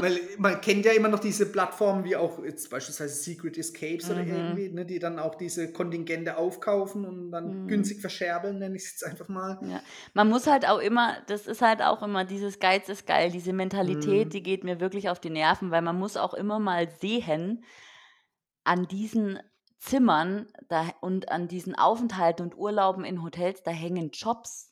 Speaker 1: Weil man kennt ja immer noch diese Plattformen wie auch jetzt beispielsweise Secret Escapes oder
Speaker 2: Mhm.
Speaker 1: irgendwie, ne, die dann auch diese Kontingente aufkaufen und dann
Speaker 2: Mhm.
Speaker 1: günstig verscherbeln, nenne ich es jetzt einfach mal.
Speaker 2: Ja. Man muss halt auch immer das ist halt auch immer dieses Geiz ist geil, diese Mentalität,
Speaker 1: Mhm.
Speaker 2: die geht mir wirklich auf die Nerven, weil man muss auch immer mal sehen, an diesen Zimmern da und an diesen Aufenthalten und Urlauben in Hotels, da hängen Jobs.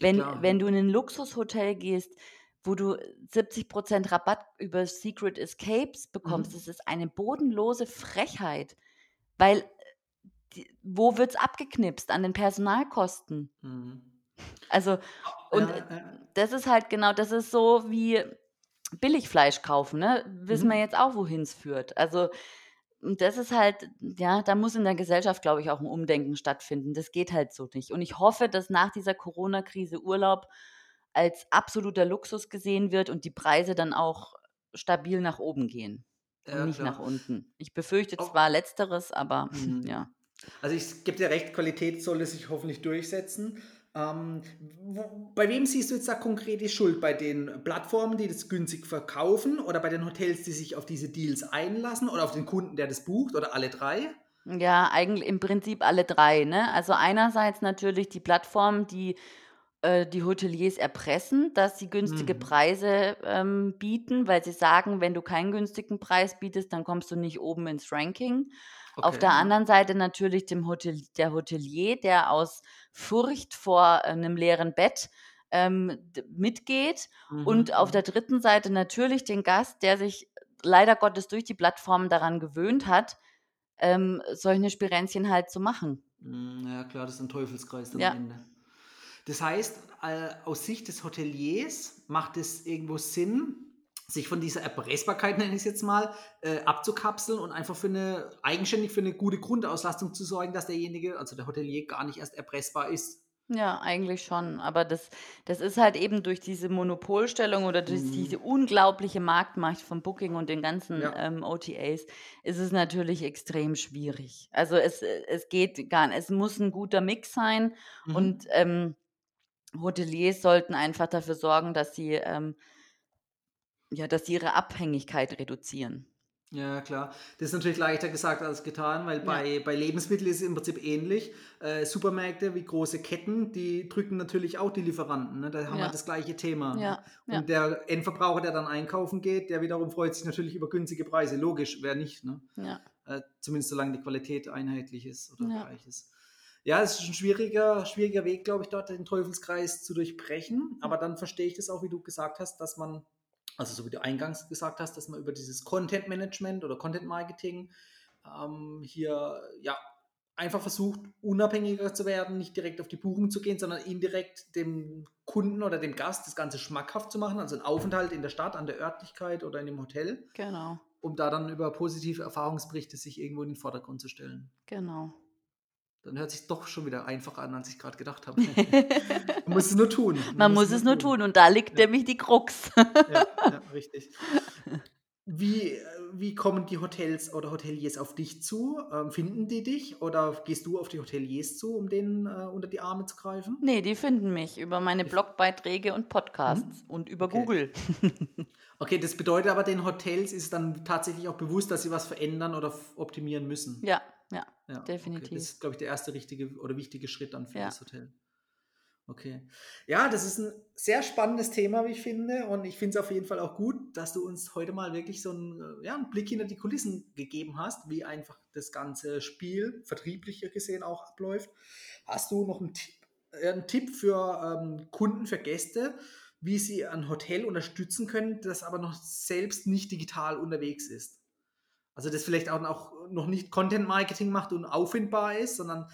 Speaker 2: Wenn
Speaker 1: klar,
Speaker 2: wenn du in 'nen Luxushotel gehst, wo du 70% Rabatt über Secret Escapes bekommst.
Speaker 1: Mhm.
Speaker 2: Das ist eine bodenlose Frechheit, weil, die wo wird's abgeknipst? An den Personalkosten.
Speaker 1: Mhm.
Speaker 2: Also, und,
Speaker 1: Ja, ja.
Speaker 2: das ist halt genau das ist so wie Billigfleisch kaufen, ne? Wissen wir
Speaker 1: Mhm.
Speaker 2: jetzt auch, wohin's führt. Also, und das ist halt ja, da muss in der Gesellschaft, glaube ich, auch 'n Umdenken stattfinden. Das geht halt so nicht. Und ich hoffe, dass nach dieser Corona-Krise Urlaub als absoluter Luxus gesehen wird und die Preise dann auch stabil nach oben gehen und
Speaker 1: Ja,
Speaker 2: nicht nach
Speaker 1: klar.
Speaker 2: unten. Ich befürchte
Speaker 1: Au
Speaker 2: zwar Letzteres, aber
Speaker 1: Mhm.
Speaker 2: ja.
Speaker 1: Also, ich gebe dir recht, Qualität sollte sich hoffentlich durchsetzen. Ähm, wo bei wem siehst du jetzt da konkret die Schuld? Bei den Plattformen, die das günstig verkaufen oder bei den Hotels, die sich auf diese Deals einlassen oder auf den Kunden, der das bucht oder alle 3?
Speaker 2: Ja, eigentl im Prinzip alle 3, ne? Also, einerseits natürlich die Plattformen, die, äh, die Hoteliers erpressen, dass sie günstige
Speaker 1: Mhm.
Speaker 2: Preise, ähm, bieten, weil sie sagen: „Wenn du keinen günstigen Preis bietest, dann kommst du nicht oben ins Ranking.“ Auf
Speaker 1: Okay,
Speaker 2: der
Speaker 1: ja.
Speaker 2: anderen Seite natürlich dem Hotel der Hotelier, der aus Furcht vor, äh, 'nem leeren Bett, ähm, mitgeht.
Speaker 1: Mhm,
Speaker 2: Und auf der
Speaker 1: mhm.
Speaker 2: dritten Seite natürlich den Gast, der sich leider Gottes durch die Plattformen daran gewöhnt hat, ähm, solche Spirenzchen halt zu machen.
Speaker 1: Hm, ja klar, das ist 'n Teufelskreis am
Speaker 2: Ja.
Speaker 1: Ende. Das heißt, äh, aus Sicht des Hoteliers macht es irgendwo Sinn, sich von dieser Erpressbarkeit, nenne ich's jetzt mal, äh, abzukapseln und einfach für 'ne eigenständig für 'ne gute Grundauslastung zu sorgen, dass derjenige, also der Hotelier, gar nicht erst erpressbar ist.
Speaker 2: Ja, eigentlich schon. Aber das das ist halt eben durch diese Monopolstellung oder durch diese
Speaker 1: Mhm.
Speaker 2: unglaubliche Marktmacht von Booking und den ganzen,
Speaker 1: Ja.
Speaker 2: ähm, OTAs ist es natürlich extrem schwierig. Also, es es geht gar n es muss 'n guter Mix sein und,
Speaker 1: Mhm.
Speaker 2: ähm, Hoteliers sollten einfach dafür sorgen, dass sie, ähm ja, dass sie ihre Abhängigkeit reduzieren.
Speaker 1: Ja, klar. Das ist natürlich leichter gesagt als getan, weil
Speaker 2: Ja.
Speaker 1: bei bei Lebensmitteln ist es im Prinzip ähnlich. Äh, Supermärkte wie große Ketten, die drücken natürlich auch die Lieferanten, ne? Da haben wir
Speaker 2: Ja.
Speaker 1: das gleiche Thema, ne?
Speaker 2: Ja, ja.
Speaker 1: Und der Endverbraucher, der dann einkaufen geht, der wiederum freut sich natürlich über günstige Preise. Logisch, wer nicht, ne?
Speaker 2: Ja.
Speaker 1: Äh, zumindest solange die Qualität einheitlich ist oder gleich ist. Ja, es ist 'n schwieriger schwieriger Weg, glaube ich, dort den Teufelskreis zu durchbrechen. Aber dann verstehe ich das auch, wie du gesagt hast, dass man also, so wie du eingangs gesagt hast, dass man über dieses Content Management oder Content Marketing, ähm, hier, ja, einfach versucht, unabhängiger zu werden, nicht direkt auf die Buchung zu gehen, sondern indirekt dem Kunden oder dem Gast das Ganze schmackhaft zu machen, also 'n Aufenthalt in der Stadt, an der Örtlichkeit oder in dem Hotel,
Speaker 2: Genau.
Speaker 1: um da dann über positive Erfahrungsberichte sich irgendwo in den Vordergrund zu stellen.
Speaker 2: Genau.
Speaker 1: Dann hört sich's doch schon wieder einfacher an, als ich grad gedacht habe. Man muss es nur tun.
Speaker 2: Man muss es nur tun und da liegt
Speaker 1: Ja.
Speaker 2: nämlich die Krux.
Speaker 1: Ja, ja, richtig. Wie wie kommen die Hotels oder Hoteliers auf dich zu? Ähm, finden die dich oder gehst du auf die Hoteliers zu, um denen, äh, unter die Arme zu greifen?
Speaker 2: Ne, die finden mich über meine Blogbeiträge und Podcasts
Speaker 1: Mhm.
Speaker 2: und über
Speaker 1: Okay.
Speaker 2: Google.
Speaker 1: Okay, das bedeutet aber, den Hotels ist dann tatsächlich auch bewusst, dass sie was verändern oder optimieren müssen?
Speaker 2: Ja, ja,
Speaker 1: Ja, okay. Das
Speaker 2: definitiv.
Speaker 1: ist, glaube ich, der 1. richtige oder wichtige Schritt dann für
Speaker 2: Ja.
Speaker 1: das Hotel. Okay. Ja, das ist 'n sehr spannendes Thema, wie ich finde. Und ich finde es auf jeden Fall auch gut, dass du uns heute mal wirklich so 'n äh, ja, 'n Blick hinter die Kulissen gegeben hast, wie einfach das ganze Spiel, vertrieblicher gesehen, auch abläuft. Hast du noch 'n Tipp äh, 'n Tipp für, ähm, Kunden, für Gäste, wie sie ein Hotel unterstützen können, das aber noch selbst nicht digital unterwegs ist? Also, das vielleicht auch noch noch nicht Content Marketing macht und auffindbar ist, sondern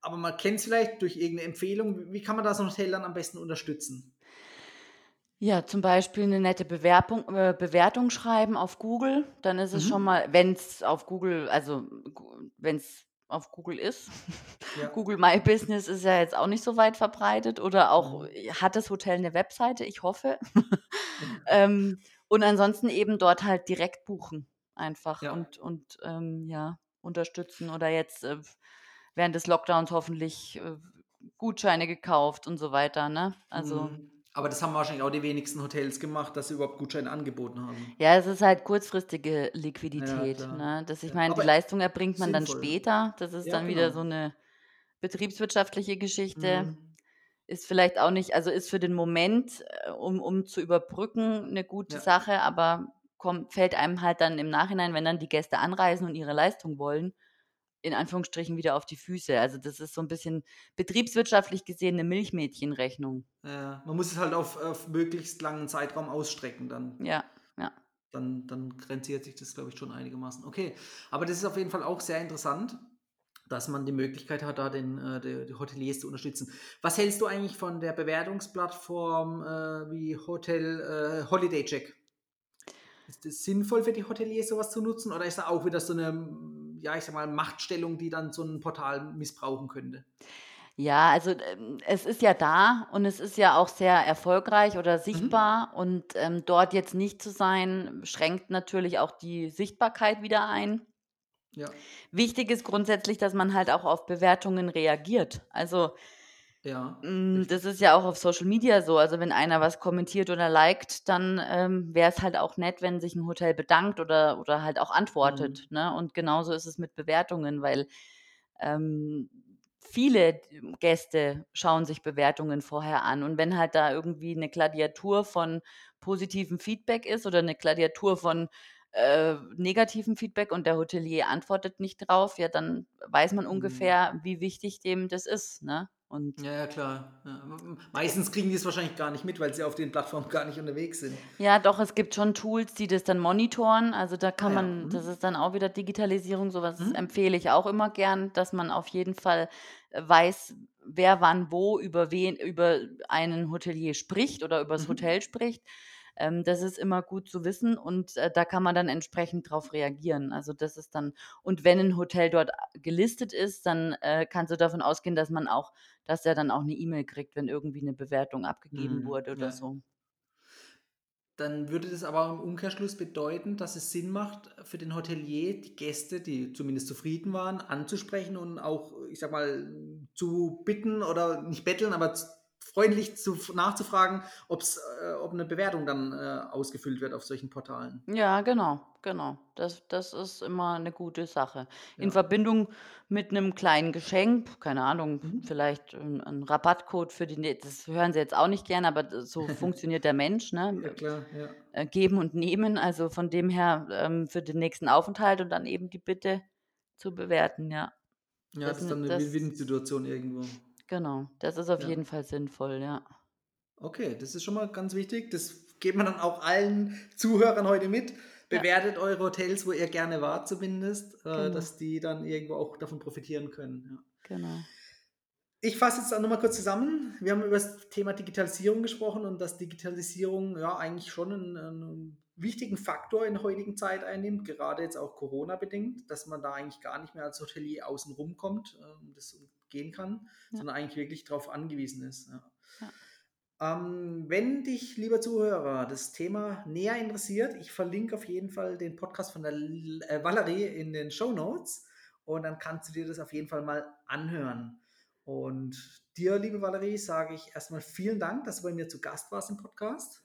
Speaker 1: aber man kennt's vielleicht durch irgend 'ne Empfehlung. Wie kann man da so 'n Hotel dann am besten unterstützen?
Speaker 2: Ja, zum Beispiel 'ne nette Bewerbung äh, Bewertung schreiben auf Google. Dann ist es schon
Speaker 1: Mhm.
Speaker 2: mal wenn's auf Google also, Gu wenn's auf Google ist.
Speaker 1: Ja.
Speaker 2: Google My Business ist ja jetzt auch nicht so weit verbreitet oder auch
Speaker 1: Mhm.
Speaker 2: hat das Hotel 'ne Webseite? Ich hoffe. Ähm, und ansonsten eben dort halt direkt buchen einfach
Speaker 1: Ja.
Speaker 2: und und, ähm, ja, unterstützen oder jetzt, äh, während des Lockdowns hoffentlich, äh, Gutscheine gekauft und so weiter, ne? Also
Speaker 1: Mhm. Aber das haben wahrscheinlich auch die wenigsten Hotels gemacht, dass sie überhaupt Gutscheine angeboten haben.
Speaker 2: Ja, es ist halt kurzfristige
Speaker 1: Ja,
Speaker 2: Liquidität,
Speaker 1: klar.
Speaker 2: ne? Das ich
Speaker 1: Ja,
Speaker 2: meine, die Leistung erbringt man dann
Speaker 1: sinnvoll.
Speaker 2: später. Das ist
Speaker 1: Ja,
Speaker 2: dann wieder
Speaker 1: genau.
Speaker 2: so 'ne betriebswirtschaftliche Geschichte.
Speaker 1: Mhm.
Speaker 2: Ist vielleicht auch nicht also, ist für den Moment, äh, um um zu überbrücken, 'ne gute
Speaker 1: Ja.
Speaker 2: Sache, aber kommt fällt einem halt dann im Nachhinein, wenn dann die Gäste anreisen und ihre Leistung wollen in Anführungsstrichen wieder auf die Füße. Also das ist so ein bisschen betriebswirtschaftlich gesehen eine Milchmädchenrechnung.
Speaker 1: Ja, man muss es halt auf, auf möglichst langen Zeitraum ausstrecken dann.
Speaker 2: Ja, ja.
Speaker 1: Dann, dann grenziert sich das, glaube ich, schon einigermaßen. Okay, aber das ist auf jeden Fall auch sehr interessant, dass man die Möglichkeit hat, da den, äh, die, die Hoteliers zu unterstützen. Was hältst du eigentlich von der Bewertungsplattform äh, wie Hotel äh, Holiday Check? Ist es sinnvoll für die Hoteliers sowas zu nutzen oder ist da auch wieder so eine, ja, ich sag mal, Machtstellung, die dann so ein Portal missbrauchen könnte?
Speaker 2: Ja, also ähm, es ist ja da und es ist ja auch sehr erfolgreich oder
Speaker 1: Mhm.
Speaker 2: sichtbar und ähm, dort jetzt nicht zu sein, schränkt natürlich auch die Sichtbarkeit wieder ein.
Speaker 1: Ja,
Speaker 2: Wichtig ist grundsätzlich, dass man halt auch auf Bewertungen reagiert. Also
Speaker 1: ja, richtig.
Speaker 2: das ist ja auch auf Social Media so. Also wenn einer was kommentiert oder liked, dann ähm, wäre es halt auch nett, wenn sich ein Hotel bedankt oder, oder halt auch
Speaker 1: Mhm.
Speaker 2: antwortet. Ne? Und genauso ist es mit Bewertungen, weil ähm, viele Gäste schauen sich Bewertungen vorher an. Und wenn halt da irgendwie eine Gladiatur von positivem Feedback ist oder eine Gladiatur von äh, negativem Feedback und der Hotelier antwortet nicht drauf, ja, dann weiß man
Speaker 1: Mhm.
Speaker 2: ungefähr, wie wichtig dem das ist, ne? Und
Speaker 1: Ja, ja, klar. Ja. Meistens kriegen die es wahrscheinlich gar nicht mit, weil sie auf den Plattformen gar nicht unterwegs sind.
Speaker 2: ja, doch, es gibt schon Tools, die das dann monitoren. Also, da
Speaker 1: Ah
Speaker 2: kann
Speaker 1: ja.
Speaker 2: man das
Speaker 1: Mhm.
Speaker 2: ist dann auch wieder Digitalisierung, so was
Speaker 1: Mhm.
Speaker 2: empfehle ich auch immer gern, dass man auf jeden Fall, äh, weiß, wer wann wo über wen über einen Hotelier spricht oder übers
Speaker 1: Mhm.
Speaker 2: Hotel spricht. Ähm, das ist immer gut zu wissen und, äh, da kann man dann entsprechend drauf reagieren. Also, das ist dann und wenn 'n Hotel dort a gelistet ist, dann, äh, kannst du davon ausgehen, dass man auch dass er dann auch 'ne E-Mail kriegt, wenn irgendwie 'ne Bewertung abgegeben
Speaker 1: Mhm.
Speaker 2: wurde oder
Speaker 1: Ja.
Speaker 2: so.
Speaker 1: Dann würde das aber im Umkehrschluss bedeuten, dass es Sinn macht, für den Hotelier die Gäste, die zumindest zufrieden waren, anzusprechen und auch, ich sag mal, zu bitten oder nicht betteln, aber freundlich zu, nachzufragen, ob's, äh, ob eine Bewertung dann äh, ausgefüllt wird auf solchen Portalen.
Speaker 2: Ja, genau, genau. Das das ist immer 'ne gute Sache. In
Speaker 1: Ja.
Speaker 2: Verbindung mit 'nem kleinen Geschenk, keine Ahnung,
Speaker 1: Mhm.
Speaker 2: vielleicht 'n 'n Rabattcode für die nä das hören sie jetzt auch nicht gern, aber so funktioniert der Mensch, ne?
Speaker 1: Ja, klar, ja.
Speaker 2: Äh, geben und nehmen. Also, von dem her, ähm, für den nächsten Aufenthalt und dann eben die Bitte zu bewerten, ja.
Speaker 1: Ja, das
Speaker 2: Das
Speaker 1: ist dann eine Win-Win-Situation irgendwo.
Speaker 2: Genau, das ist auf
Speaker 1: Ja.
Speaker 2: jeden Fall sinnvoll, ja.
Speaker 1: Okay, das ist schon mal ganz wichtig. Das geben wir dann auch allen Zuhörern heute mit.
Speaker 2: Ja,
Speaker 1: Bewertet eure Hotels, wo ihr gerne wart zumindest, äh,
Speaker 2: genau,
Speaker 1: dass die dann irgendwo auch davon profitieren können, ja.
Speaker 2: genau.
Speaker 1: Ich fasse jetzt auch noch mal kurz zusammen. Wir haben über das Thema Digitalisierung gesprochen und dass Digitalisierung ja eigentlich schon einen 'nen wichtigen Faktor in der heutigen Zeit einnimmt, gerade jetzt auch Corona-bedingt, dass man da eigentlich gar nicht mehr als Hotelier außen rumkommt, ähm, das umgehen kann,
Speaker 2: Ja,
Speaker 1: sondern eigentlich wirklich drauf angewiesen ist, ja. Ähm, wenn dich, lieber Zuhörer, das Thema näher interessiert, ich verlinke auf jeden Fall den Podcast von der äh, Valerie in den Show Notes und dann kannst du dir das auf jeden Fall mal anhören. Und dir, liebe Valerie, sage ich erstmal vielen Dank, dass du bei mir zu Gast warst im Podcast.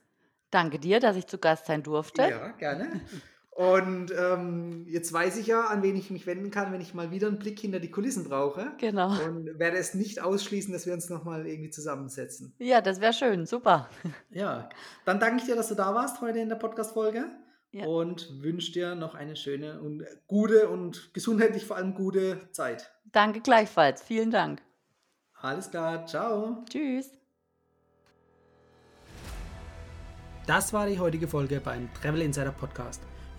Speaker 2: Danke dir, dass ich zu Gast sein durfte.
Speaker 1: Ja, gerne. Und ähm, jetzt weiß ich ja, an wen ich mich wenden kann, wenn ich mal wieder einen Blick hinter die Kulissen brauche
Speaker 2: Genau.
Speaker 1: und werde es nicht ausschließen, dass wir uns nochmal irgendwie zusammensetzen.
Speaker 2: Ja, das wäre schön, super.
Speaker 1: Ja, dann danke ich dir, dass du da warst heute in der Podcast-Folge
Speaker 2: Ja.
Speaker 1: und wünsche dir noch eine schöne und gute und gesundheitlich vor allem gute Zeit.
Speaker 2: Danke gleichfalls. Vielen Dank.
Speaker 1: Alles klar, ciao.
Speaker 2: Tschüss.
Speaker 1: Das war die heutige Folge beim Travel Insider Podcast.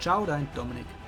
Speaker 1: Ciao, dein Dominik.